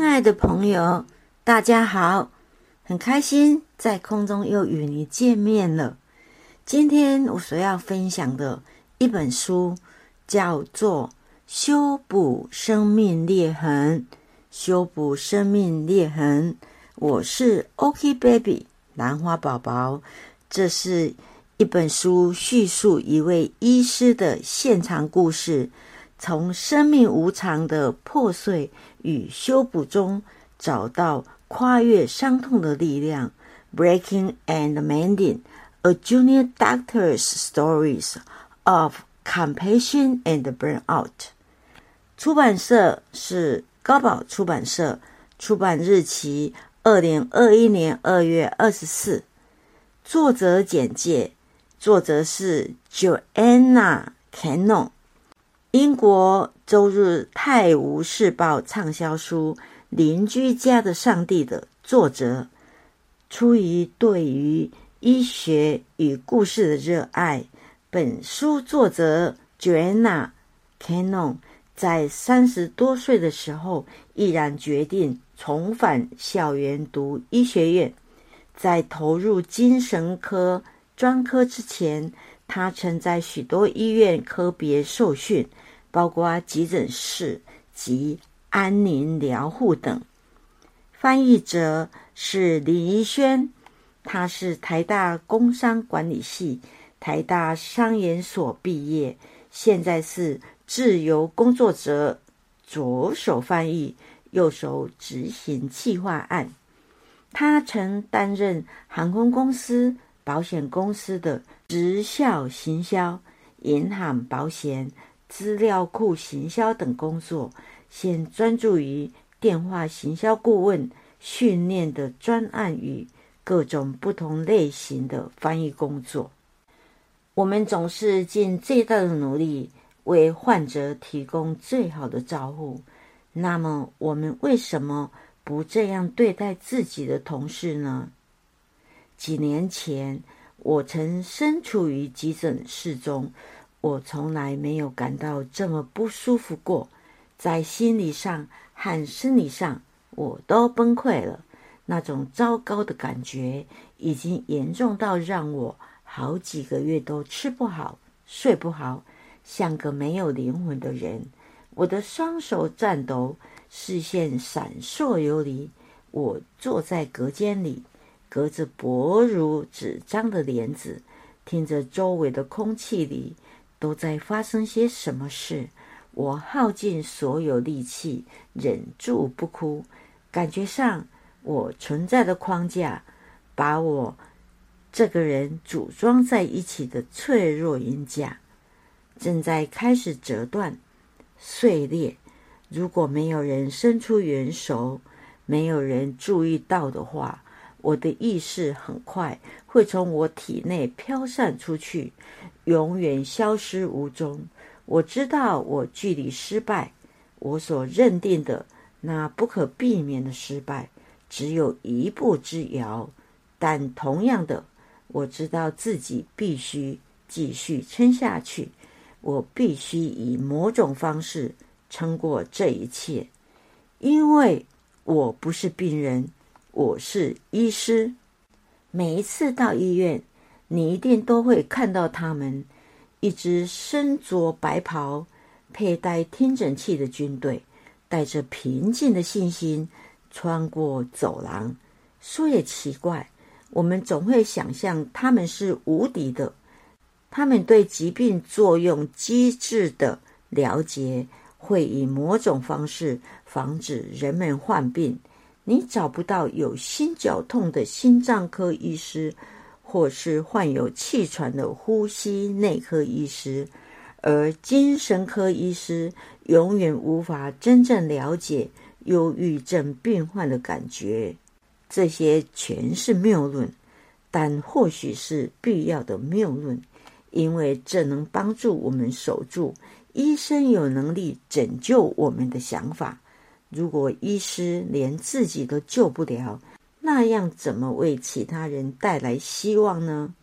亲爱的朋友，大家好！很开心在空中又与你见面了。今天我所要分享的一本书叫做《修补生命裂痕》。修补生命裂痕，我是 OK Baby 兰花宝宝。这是一本书，叙述一位医师的现场故事，从生命无常的破碎与修补中找到跨越伤痛的力量。Breaking and Mending: A Junior Doctor's Stories of Compassion and Burnout。出版社是。高宝出版社出版日期：二零二一年二月二十四。作者简介：作者是 Joanna Cannon，英国周日《泰晤士报》畅销书《邻居家的上帝》的作者。出于对于医学与故事的热爱，本书作者 Joanna Cannon。在三十多岁的时候，毅然决定重返校园读医学院。在投入精神科专科之前，他曾在许多医院科别受训，包括急诊室及安宁疗护等。翻译者是李怡轩，他是台大工商管理系、台大商研所毕业，现在是。自由工作者左手翻译，右手执行计划案。他曾担任航空公司、保险公司的直销行销、银行保险、资料库行销等工作，现专注于电话行销顾问训练的专案与各种不同类型的翻译工作。我们总是尽最大的努力。为患者提供最好的照护，那么我们为什么不这样对待自己的同事呢？几年前，我曾身处于急诊室中，我从来没有感到这么不舒服过，在心理上和生理上我都崩溃了。那种糟糕的感觉已经严重到让我好几个月都吃不好、睡不好。像个没有灵魂的人，我的双手颤抖，视线闪烁游离。我坐在隔间里，隔着薄如纸张的帘子，听着周围的空气里都在发生些什么事。我耗尽所有力气，忍住不哭。感觉上，我存在的框架，把我这个人组装在一起的脆弱银架。正在开始折断、碎裂。如果没有人伸出援手，没有人注意到的话，我的意识很快会从我体内飘散出去，永远消失无踪。我知道我距离失败，我所认定的那不可避免的失败，只有一步之遥。但同样的，我知道自己必须继续撑下去。我必须以某种方式撑过这一切，因为我不是病人，我是医师。每一次到医院，你一定都会看到他们一支身着白袍、佩戴听诊器的军队，带着平静的信心穿过走廊。说也奇怪，我们总会想象他们是无敌的。他们对疾病作用机制的了解，会以某种方式防止人们患病。你找不到有心绞痛的心脏科医师，或是患有气喘的呼吸内科医师，而精神科医师永远无法真正了解忧郁症病患的感觉。这些全是谬论，但或许是必要的谬论。因为这能帮助我们守住医生有能力拯救我们的想法。如果医师连自己都救不了，那样怎么为其他人带来希望呢？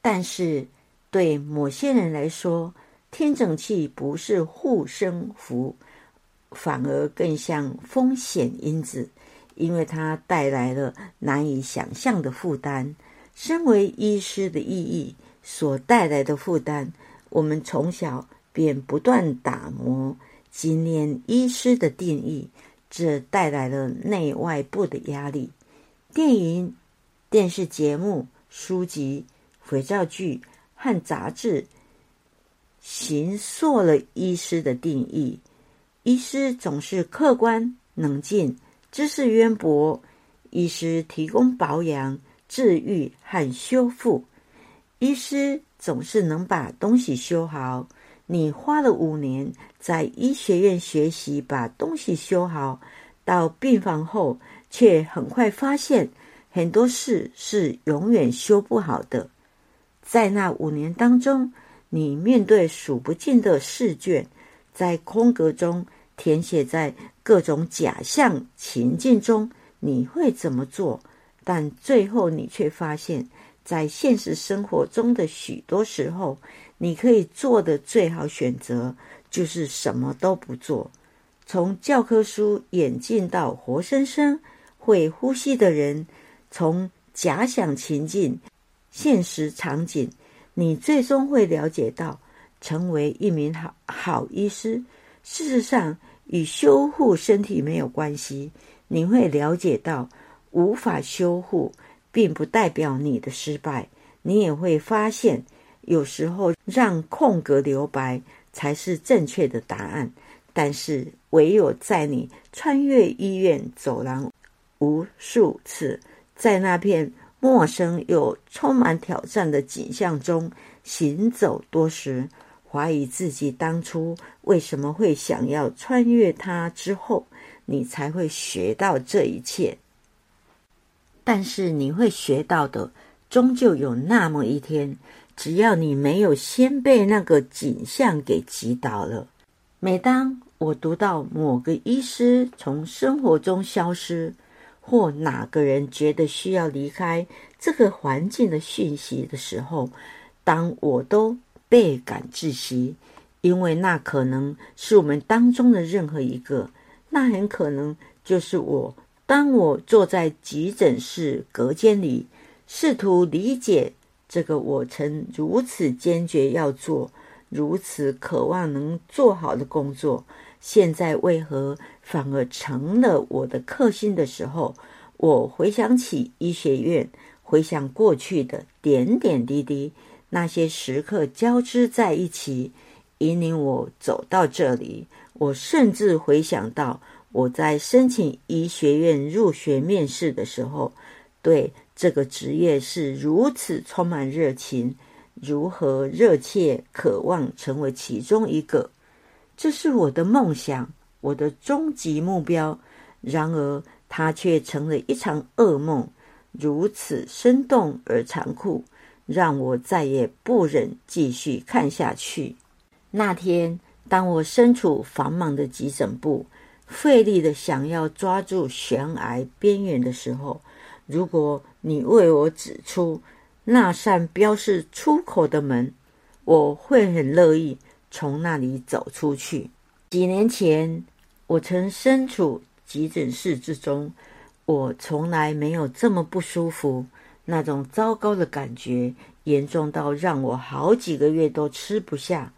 但是对某些人来说，听诊器不是护身符，反而更像风险因子，因为它带来了难以想象的负担。身为医师的意义所带来的负担，我们从小便不断打磨、精炼医师的定义，这带来了内外部的压力。电影、电视节目、书籍、肥皂剧和杂志。形塑了医师的定义。医师总是客观冷静、知识渊博。医师提供保养、治愈和修复。医师总是能把东西修好。你花了五年在医学院学习把东西修好，到病房后却很快发现很多事是永远修不好的。在那五年当中。你面对数不尽的试卷，在空格中填写在各种假象情境中，你会怎么做？但最后你却发现，在现实生活中的许多时候，你可以做的最好选择就是什么都不做。从教科书演进到活生生会呼吸的人，从假想情境、现实场景。你最终会了解到，成为一名好好医师，事实上与修护身体没有关系。你会了解到，无法修护，并不代表你的失败。你也会发现，有时候让空格留白才是正确的答案。但是，唯有在你穿越医院走廊无数次，在那片。陌生又充满挑战的景象中行走多时，怀疑自己当初为什么会想要穿越它之后，你才会学到这一切。但是你会学到的，终究有那么一天，只要你没有先被那个景象给击倒了。每当我读到某个医师从生活中消失，或哪个人觉得需要离开这个环境的讯息的时候，当我都倍感窒息，因为那可能是我们当中的任何一个，那很可能就是我。当我坐在急诊室隔间里，试图理解这个我曾如此坚决要做、如此渴望能做好的工作。现在为何反而成了我的克星的时候？我回想起医学院，回想过去的点点滴滴，那些时刻交织在一起，引领我走到这里。我甚至回想到我在申请医学院入学面试的时候，对这个职业是如此充满热情，如何热切渴望成为其中一个。这是我的梦想，我的终极目标。然而，它却成了一场噩梦，如此生动而残酷，让我再也不忍继续看下去。那天，当我身处繁忙的急诊部，费力的想要抓住悬崖边缘的时候，如果你为我指出那扇标示出口的门，我会很乐意。从那里走出去。几年前，我曾身处急诊室之中，我从来没有这么不舒服。那种糟糕的感觉严重到让我好几个月都吃不下、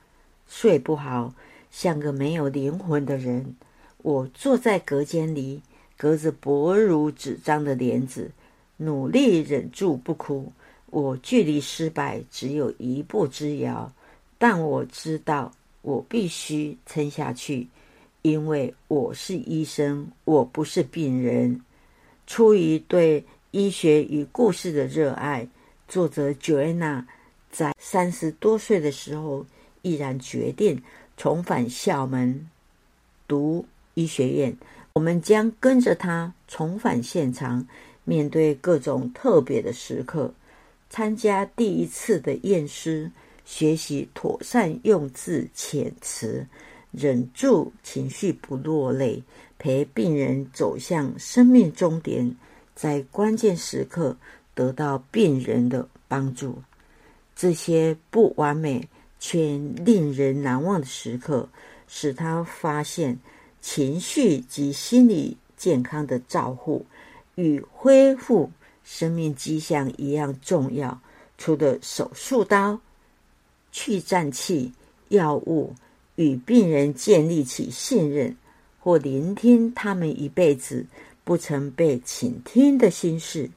睡不好，像个没有灵魂的人。我坐在隔间里，隔着薄如纸张的帘子，努力忍住不哭。我距离失败只有一步之遥。但我知道，我必须撑下去，因为我是医生，我不是病人。出于对医学与故事的热爱，作者 Joanna 在三十多岁的时候，毅然决定重返校门读医学院。我们将跟着他重返现场，面对各种特别的时刻，参加第一次的验尸。学习妥善用字遣词，忍住情绪不落泪，陪病人走向生命终点，在关键时刻得到病人的帮助。这些不完美却令人难忘的时刻，使他发现情绪及心理健康的照护，与恢复生命迹象一样重要。除了手术刀、去颤器、药物，与病人建立起信任，或聆听他们一辈子不曾被倾听的心事，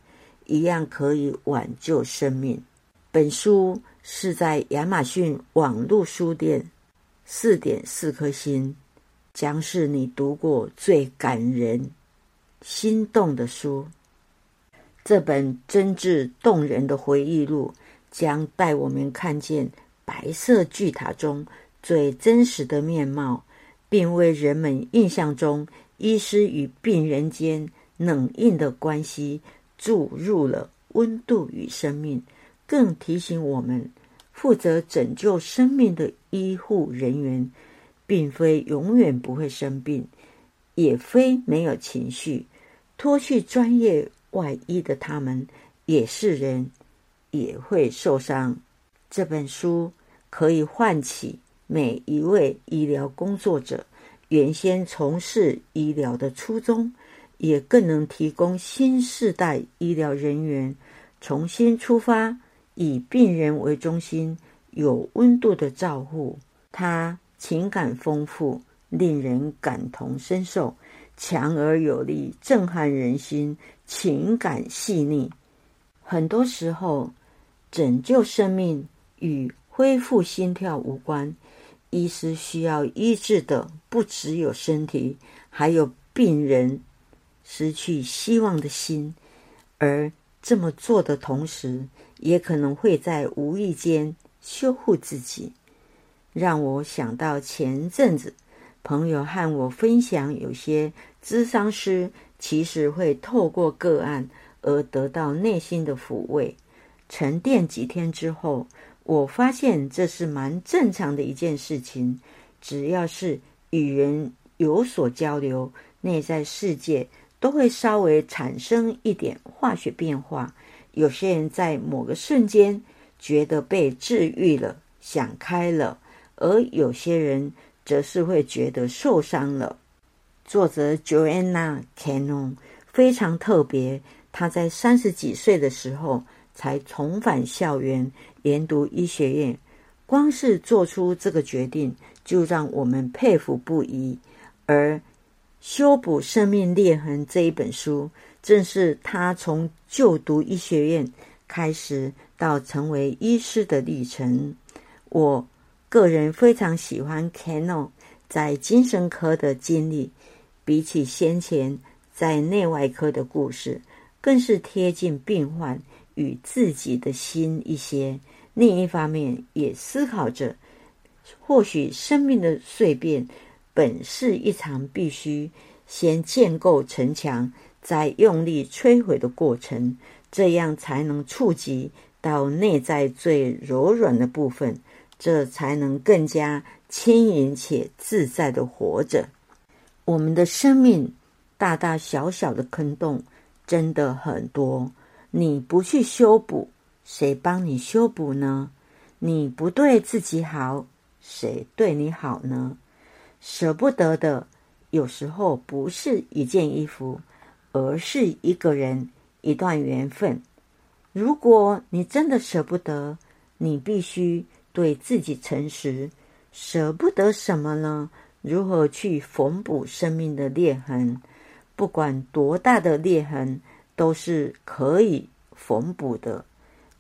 一样可以挽救生命。本书是在亚马逊网络书店四点四颗星。将是你读过最感人、心动的书。这本真挚动人的回忆录将带我们看见白色巨塔中最真实的面貌，并为人们印象中医师与病人间冷硬的关系注入了温度与生命，更提醒我们，负责拯救生命的医护人员。并非永远不会生病，也非没有情绪。脱去专业外衣的他们也是人，也会受伤。这本书可以唤起每一位医疗工作者原先从事医疗的初衷，也更能提供新时代医疗人员重新出发，以病人为中心，有温度的照护他。情感丰富，令人感同身受，强而有力，震撼人心，情感细腻。很多时候，拯救生命与恢复心跳无关。医师需要医治的不只有身体，还有病人失去希望的心。而这么做的同时，也可能会在无意间修护自己。让我想到前阵子朋友和我分享，有些咨商师其实会透过个案而得到内心的抚慰。沉淀几天之后，我发现这是蛮正常的一件事情。只要是与人有所交流，内在世界都会稍微产生一点化学变化。有些人在某个瞬间觉得被治愈了，想开了。而有些人则是会觉得受伤了。作者 Joanna Cannon 非常特别，她在三十几岁的时候才重返校园研读医学院，光是做出这个决定就让我们佩服不已。而《修补生命裂痕》这一本书，正是他从就读医学院开始到成为医师的历程。我。个人非常喜欢 Cano 在精神科的经历，比起先前在内外科的故事，更是贴近病患与自己的心一些。另一方面，也思考着，或许生命的碎片本是一场必须先建构城墙，再用力摧毁的过程，这样才能触及到内在最柔软的部分。这才能更加轻盈且自在的活着。我们的生命大大小小的坑洞真的很多，你不去修补，谁帮你修补呢？你不对自己好，谁对你好呢？舍不得的，有时候不是一件衣服，而是一个人、一段缘分。如果你真的舍不得，你必须。对自己诚实，舍不得什么呢？如何去缝补生命的裂痕？不管多大的裂痕，都是可以缝补的。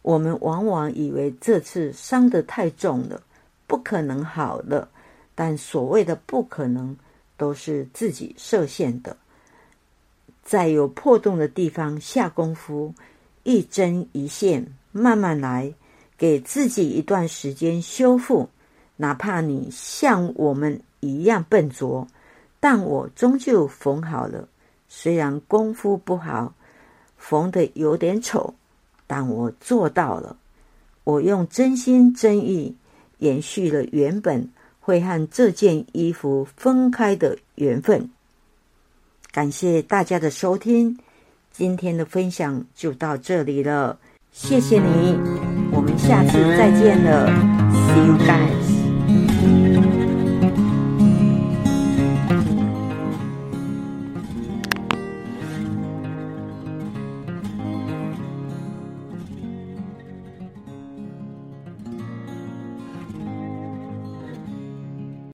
我们往往以为这次伤得太重了，不可能好了。但所谓的不可能，都是自己设限的。在有破洞的地方下功夫，一针一线，慢慢来。给自己一段时间修复，哪怕你像我们一样笨拙，但我终究缝好了。虽然功夫不好，缝的有点丑，但我做到了。我用真心真意延续了原本会和这件衣服分开的缘分。感谢大家的收听，今天的分享就到这里了，谢谢你。我们下次再见了，See you guys。